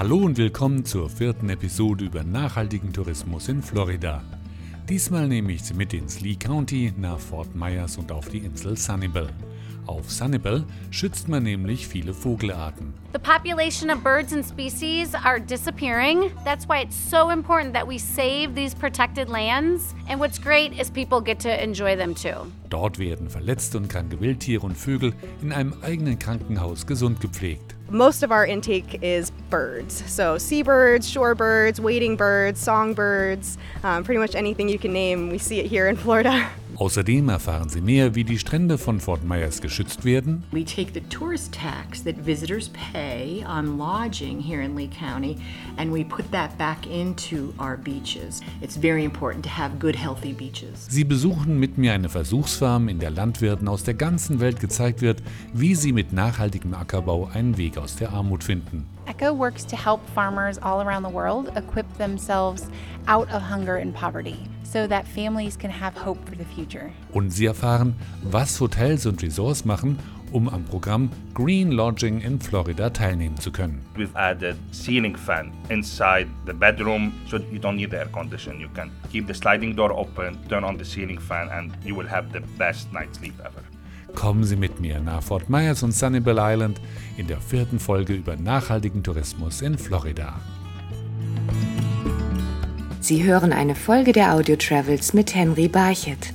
Hallo und willkommen zur vierten Episode über nachhaltigen Tourismus in Florida. Diesmal nehme ich Sie mit ins Lee County nach Fort Myers und auf die Insel Sunnyvale. Auf Sunnyvale schützt man nämlich viele Vogelarten. The population of birds and species are disappearing. That's why it's so important that we save these protected lands. And what's great is people get to enjoy them too. Dort werden verletzte und kranke Wildtiere und Vögel in einem eigenen Krankenhaus gesund gepflegt. Most of our intake is birds. So, seabirds, shorebirds, wading birds, songbirds, um, pretty much anything you can name. We see it here in Florida. Außerdem erfahren Sie mehr, wie die Strände von Fort Myers geschützt werden. We take the tourist tax that visitors pay on lodging here in Lee County and we put that back into our beaches. It's very important to have good, healthy beaches. Sie besuchen mit mir eine Versuchsfarm, in der Landwirten aus der ganzen Welt gezeigt wird, wie sie mit nachhaltigem Ackerbau einen Weg aus der Armut finden. ECHO works to help farmers all around the world equip themselves out of hunger and poverty so that families can have hope for the future. Und Sie erfahren, was Hotels und Resorts machen, um am Programm Green Lodging in Florida teilnehmen zu können. We've added ceiling fan inside the bedroom so you don't need air condition. You can keep the sliding door open, turn on the ceiling fan and you will have the best night's sleep ever. Kommen Sie mit mir nach Fort Myers und Sunnyvale Island in der vierten Folge über nachhaltigen Tourismus in Florida. Sie hören eine Folge der Audio Travels mit Henry Barchet.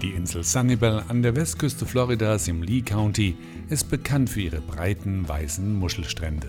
Die Insel Sunnyvale an der Westküste Floridas im Lee County ist bekannt für ihre breiten, weißen Muschelstrände.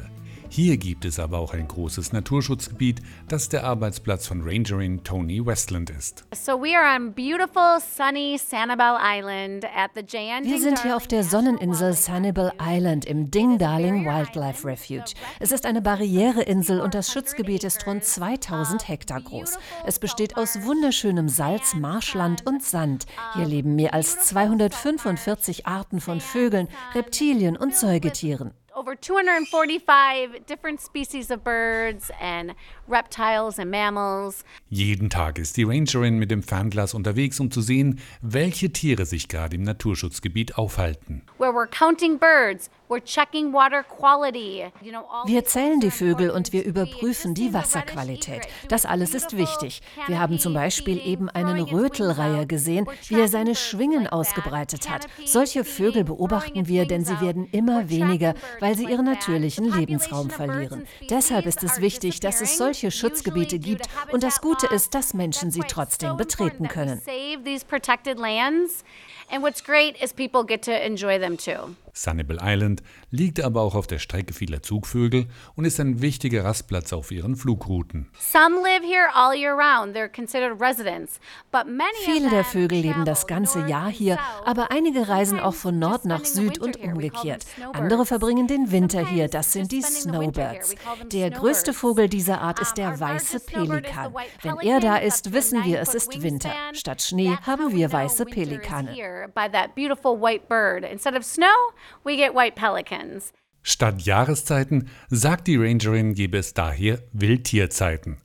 Hier gibt es aber auch ein großes Naturschutzgebiet, das der Arbeitsplatz von Rangerin Tony Westland ist. So we are on beautiful sunny Sanibel Island at the Jan Wir sind hier auf der Sonneninsel Sanibel Island im Ding Darling Wildlife Refuge. Es ist eine Barriereinsel und das Schutzgebiet ist rund 2000 Hektar groß. Es besteht aus wunderschönem Salz, Marschland und Sand. Hier leben mehr als 245 Arten von Vögeln, Reptilien und Säugetieren. Over 245 different species of birds and reptiles and mammals. Jeden Tag ist die Rangerin mit dem Fernglas unterwegs, um zu sehen, welche Tiere sich gerade im Naturschutzgebiet aufhalten. Where we're counting birds, we're checking water quality. You know, all Wir zählen die Vögel und wir überprüfen die Wasserqualität. Das alles ist wichtig. Wir haben zum Beispiel eben einen Rötelreiher gesehen, wie er seine Schwingen ausgebreitet hat. Solche Vögel beobachten wir, denn sie werden immer weniger, birds weil sie ihren natürlichen The Lebensraum verlieren. Deshalb ist es are wichtig, dass es solche disappearing, Schutzgebiete gibt und das Gute ist, dass Menschen sie trotzdem betreten können. And what's great is people get to enjoy them too. Sunnyvale Island liegt aber auch auf der Strecke vieler Zugvögel und ist ein wichtiger Rastplatz auf ihren Flugrouten. Some live here all year round. They're considered residents. But many of Viele der them Vögel leben travel das ganze north Jahr hier, aber einige reisen auch von Nord nach Süd und umgekehrt. Andere verbringen den Winter hier, das sind die. Snowbirds. Der größte. Vogel dieser Art ist der weiße Pelikan. Wenn er da ist, wissen wir, es ist Winter. Statt Schnee haben wir weiße Pelikane. By that beautiful white bird. Instead of snow, we get white pelicans. Statt Jahreszeiten sagt die Rangerin, gebe es daher Wildtierzeiten.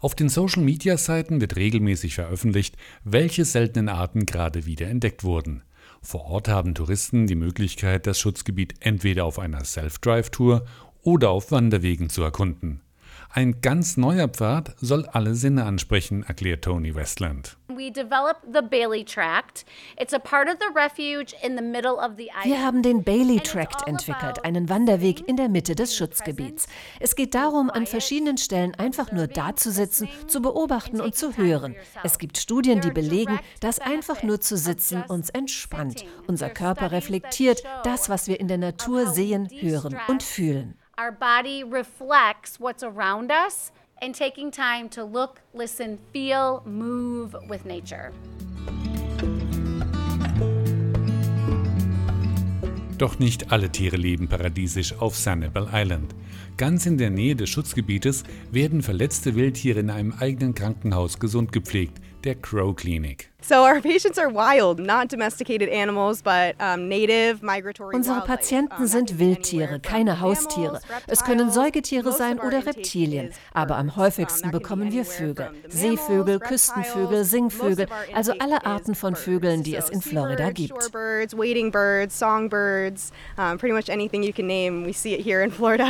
Auf den Social-Media-Seiten wird regelmäßig veröffentlicht, welche seltenen Arten gerade wieder entdeckt wurden. Vor Ort haben Touristen die Möglichkeit, das Schutzgebiet entweder auf einer Self-Drive-Tour oder auf Wanderwegen zu erkunden. Ein ganz neuer Pfad soll alle Sinne ansprechen, erklärt Tony Westland. We developed the Bailey Tract. It's a part of the refuge in the middle of the island. Wir haben den Bailey Tract entwickelt, einen Wanderweg in der Mitte des Schutzgebiets. Es geht darum, an verschiedenen Stellen einfach nur dazusitzen, zu beobachten und zu hören. Es gibt Studien, die belegen, dass einfach nur zu sitzen uns entspannt. Unser Körper reflektiert das, was wir in der Natur sehen, hören und fühlen. Our body reflects what's around us and taking time to look, listen, feel, move with nature. Doch nicht alle Tiere leben paradiesisch auf Sanibel Island. Ganz in der Nähe des Schutzgebietes werden verletzte Wildtiere in einem eigenen Krankenhaus gesund gepflegt, der Crow Clinic. So our patients are wild, not domesticated animals, but um, native migratory Unsere. Patienten sind Wildtiere, keine Haustiere. Es können. Säugetiere sein oder Reptilien. Aber am häufigsten bekommen wir Vögel. Seevögel, Küstenvögel. Singvögel, also alle Arten von. Vögeln, die es in Florida gibt. Shorebirds, wading birds, songbirds, pretty much anything you can name, we see it here in Florida.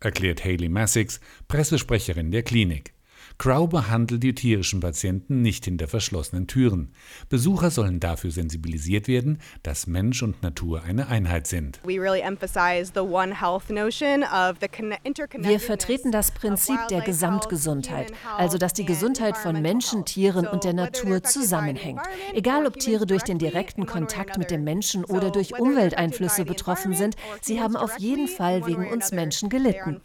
erklärt Haley Massix, Pressesprecherin der Klinik. Crow behandelt die tierischen Patienten nicht hinter verschlossenen Türen. Besucher sollen dafür sensibilisiert werden, dass Mensch und Natur eine Einheit sind. We really emphasize the One Health notion of the conne- Wir vertreten das Prinzip der Gesamtgesundheit, also dass die Gesundheit von Menschen. Tieren und der Natur zusammenhängt. Egal ob Tiere durch den direkten Kontakt mit dem. Menschen oder durch Umwelteinflüsse betroffen sind, sie haben auf jeden Fall wegen uns Menschen gelitten.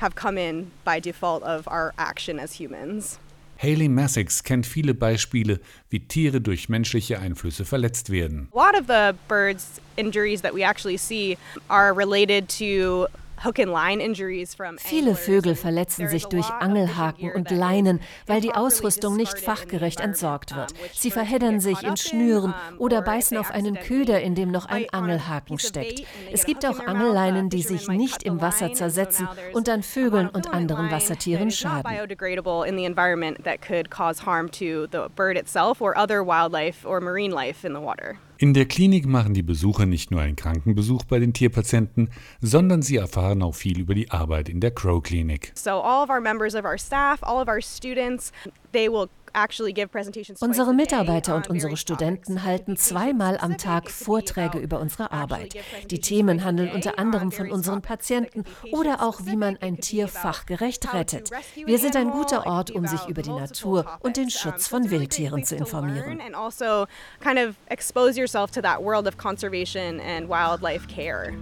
Unfortunately suffering or have come in by default of our action as humans. Haley Massix kennt viele Beispiele, wie Tiere durch menschliche Einflüsse verletzt werden. A lot of the birds' injuries that we actually see are related to Viele. Vögel verletzen sich durch Angelhaken und Leinen, weil die Ausrüstung nicht fachgerecht entsorgt wird. Sie verheddern sich in Schnüren oder beißen auf einen Köder, in dem noch ein Angelhaken steckt. Es gibt auch mouth. Angelleinen, Uh, die sich nicht im Wasser zersetzen und dann Vögeln und anderen Wassertieren schaden. biodegradable in the environment that could cause harm to the bird itself or other wildlife or marine life in the water. In der Klinik machen die Besucher nicht nur einen Krankenbesuch bei den Tierpatienten, sondern sie erfahren auch viel über die Arbeit in der Crow Clinic. So all of our members of our staff, all of our students, they will actually give presentations twice Unsere Mitarbeiter und unsere Studenten halten zweimal am Tag Vorträge über unsere Arbeit. Die Themen handeln day unter anderem von unseren Patienten oder auch, wie man ein Tier fachgerecht how to rettet. rescue Wir sind ein guter Ort, um sich about über die Natur und den. Schutz von Wildtieren zu informieren. also kind of expose yourself to that world of conservation and wildlife care.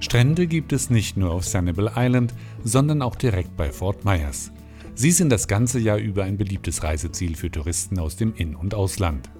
Strände gibt es nicht nur auf Sanibel Island, sondern auch direkt bei Fort Myers. Sie sind das ganze Jahr über ein beliebtes Reiseziel für Touristen aus dem In- und Ausland.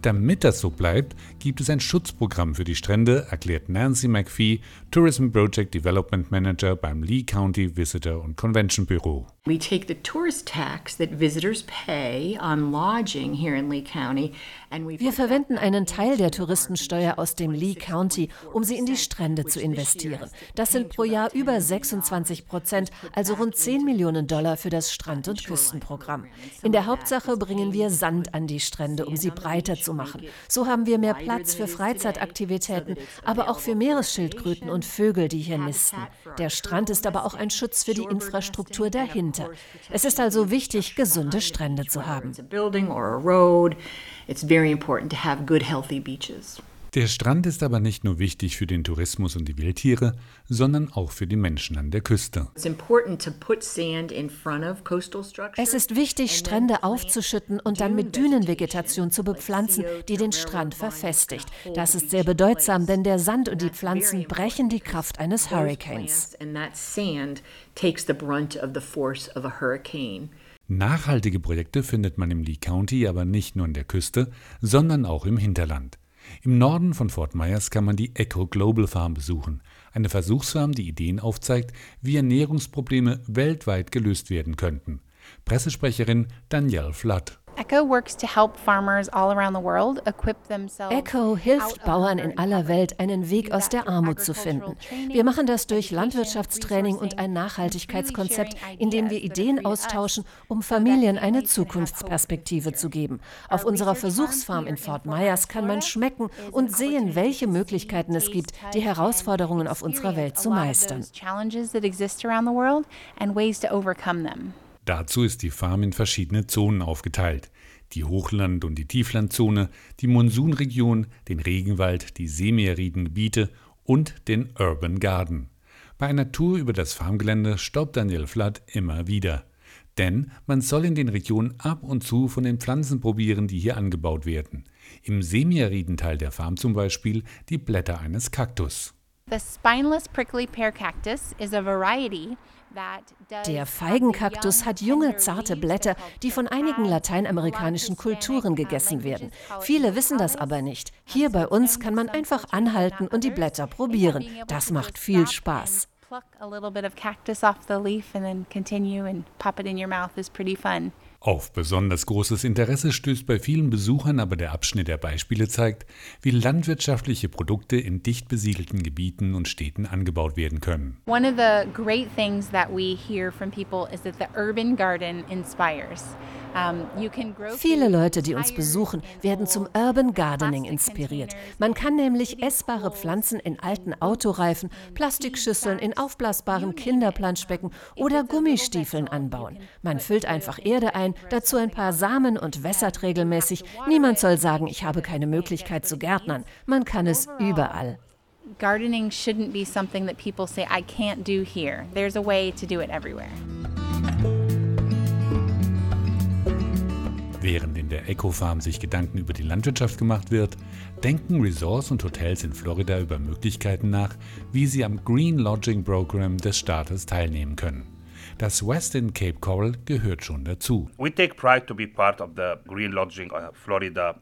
Damit das so bleibt, gibt es ein Schutzprogramm für die Strände, erklärt Nancy McPhee, Tourism Project Development Manager beim Lee County Visitor und Convention Büro. We take the tourist tax that visitors pay on lodging here in Lee County Wir verwenden einen Teil der Touristensteuer aus dem Lee County, um sie in die Strände zu investieren. Das sind pro Jahr über 26 Prozent, also rund 10 Millionen Dollar für das Strand- und Küstenprogramm. In der Hauptsache bringen wir Sand an die Strände, um sie breiter zu machen. So haben wir mehr Platz für Freizeitaktivitäten, aber auch für Meeresschildkröten und Vögel, die hier nisten. Der Strand ist aber auch ein Schutz für die Infrastruktur dahinter. Es ist also wichtig, gesunde Strände zu haben. Der Strand ist aber nicht nur wichtig für den Tourismus und die Wildtiere, sondern auch für die Menschen an der Küste. Es ist wichtig, Strände aufzuschütten und dann mit Dünenvegetation zu bepflanzen, die den Strand verfestigt. Das ist sehr bedeutsam, denn der Sand und die Pflanzen brechen die Kraft eines Hurricanes. And that sand takes the brunt of the force of a hurricane. Nachhaltige Projekte findet man im Lee County aber nicht nur an der Küste, sondern auch im Hinterland. Im Norden von Fort Myers kann man die Echo Global Farm besuchen, eine Versuchsfarm, die Ideen aufzeigt, wie Ernährungsprobleme weltweit gelöst werden könnten. Pressesprecherin Danielle Flood. ECHO works to help farmers all around the world equip themselves. ECHO hilft Bauern in aller Welt, einen Weg aus der Armut zu finden. Wir machen das durch Landwirtschaftstraining und ein Nachhaltigkeitskonzept, in dem wir Ideen austauschen, um Familien eine Zukunftsperspektive zu geben. Auf unserer Versuchsfarm in Fort Myers kann man schmecken und sehen, welche Möglichkeiten es gibt, die Herausforderungen auf unserer Welt zu meistern. Dazu ist die Farm in verschiedene Zonen aufgeteilt. Die Hochland- und die Tieflandzone, die Monsunregion, den Regenwald, die seemeerrieden Gebiete und den Urban Garden. Bei einer Tour über das Farmgelände stoppt Daniel Flood immer wieder. Denn man soll in den Regionen ab und zu von den Pflanzen probieren, die hier angebaut werden. Im seemeerrieden Teil der Farm zum Beispiel die Blätter eines Kaktus. The spineless prickly pear cactus is a variety Der Feigenkaktus hat junge, zarte Blätter, die von einigen lateinamerikanischen Kulturen gegessen werden. Viele wissen das aber nicht. Hier bei uns kann man einfach anhalten und die Blätter probieren. Das macht viel Spaß. pluck a little bit of cactus off the leaf and then continue and pop it in your mouth is pretty fun. Auf besonders großes Interesse stößt bei vielen Besuchern aber der Abschnitt der Beispiele zeigt, wie landwirtschaftliche Produkte in dicht besiedelten Gebieten und Städten angebaut werden können. One of the great things that we hear from people is that the urban garden inspires. Viele Leute, die uns besuchen, werden zum Urban Gardening inspiriert. Man kann nämlich essbare Pflanzen in alten Autoreifen, Plastikschüsseln in aufblasbaren Kinderplanschbecken oder Gummistiefeln anbauen. Man füllt einfach Erde ein, dazu ein paar Samen und wässert regelmäßig. Niemand soll sagen, ich habe keine Möglichkeit zu gärtnern. Man kann es überall. Gardening shouldn't be something that people say I can't do here. There's a way to do it everywhere. Während in der Eco Farm sich Gedanken über die Landwirtschaft gemacht wird, denken Resorts und Hotels in Florida über Möglichkeiten nach, wie sie am Green Lodging Program des Staates teilnehmen können. Das Westin Cape Coral gehört schon dazu. We take pride to be part of the Green Lodging Florida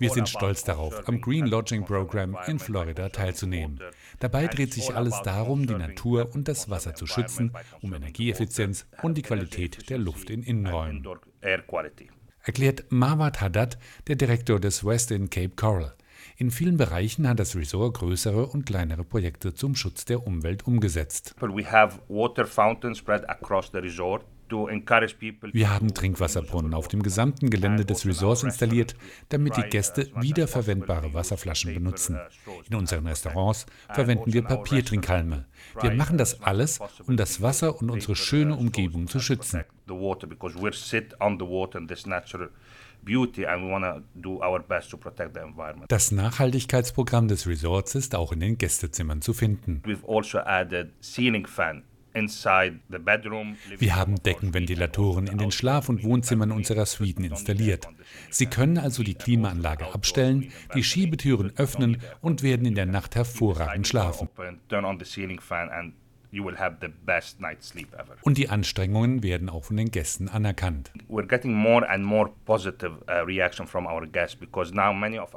wir sind stolz darauf, am Green Lodging Program in Florida teilzunehmen. Dabei dreht sich alles darum, die Natur und das Wasser zu schützen, um Energieeffizienz und die Qualität der Luft in Innenräumen erklärt Mawad Haddad, der Direktor des Westin Cape Coral. In vielen Bereichen hat das Resort größere und kleinere Projekte zum Schutz der Umwelt umgesetzt. We have water fountains spread across the resort wir haben Trinkwasserbrunnen auf dem gesamten Gelände des Resorts installiert, damit die Gäste wiederverwendbare Wasserflaschen benutzen. In unseren Restaurants verwenden wir Papiertrinkhalme. Wir machen das alles, um das Wasser und unsere schöne Umgebung zu schützen. Das Nachhaltigkeitsprogramm des Resorts ist auch in den Gästezimmern zu finden. We've also added ceiling fan wir haben Deckenventilatoren in den Schlaf- und Wohnzimmern unserer Suiten installiert. Sie können also die Klimaanlage abstellen, die Schiebetüren öffnen und werden in der Nacht hervorragend schlafen. Und die Anstrengungen werden auch von den Gästen anerkannt. Uh,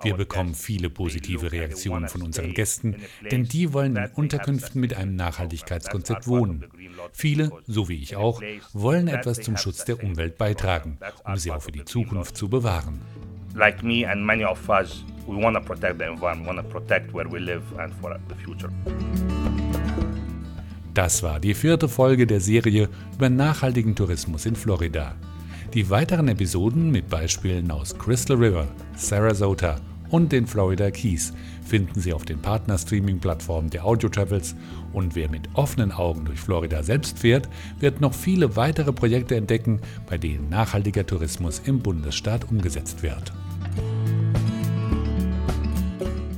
Wir bekommen viele positive Reaktionen von unseren Gästen, denn die wollen in Unterkünften mit einem Nachhaltigkeitskonzept wohnen. Viele, so wie ich auch, wollen etwas zum Schutz der Umwelt beitragen, um sie auch für die Zukunft zu bewahren. Like me and many of us, we want to protect the environment, want to protect where we live and for the future. Das war die vierte Folge der Serie über nachhaltigen Tourismus in Florida. Die weiteren Episoden mit Beispielen aus Crystal River, Sarasota und den Florida Keys finden Sie auf den Partner-Streaming-Plattformen der Audio Travels und wer mit offenen Augen durch Florida selbst fährt, wird noch viele weitere Projekte entdecken, bei denen nachhaltiger Tourismus im Bundesstaat umgesetzt wird.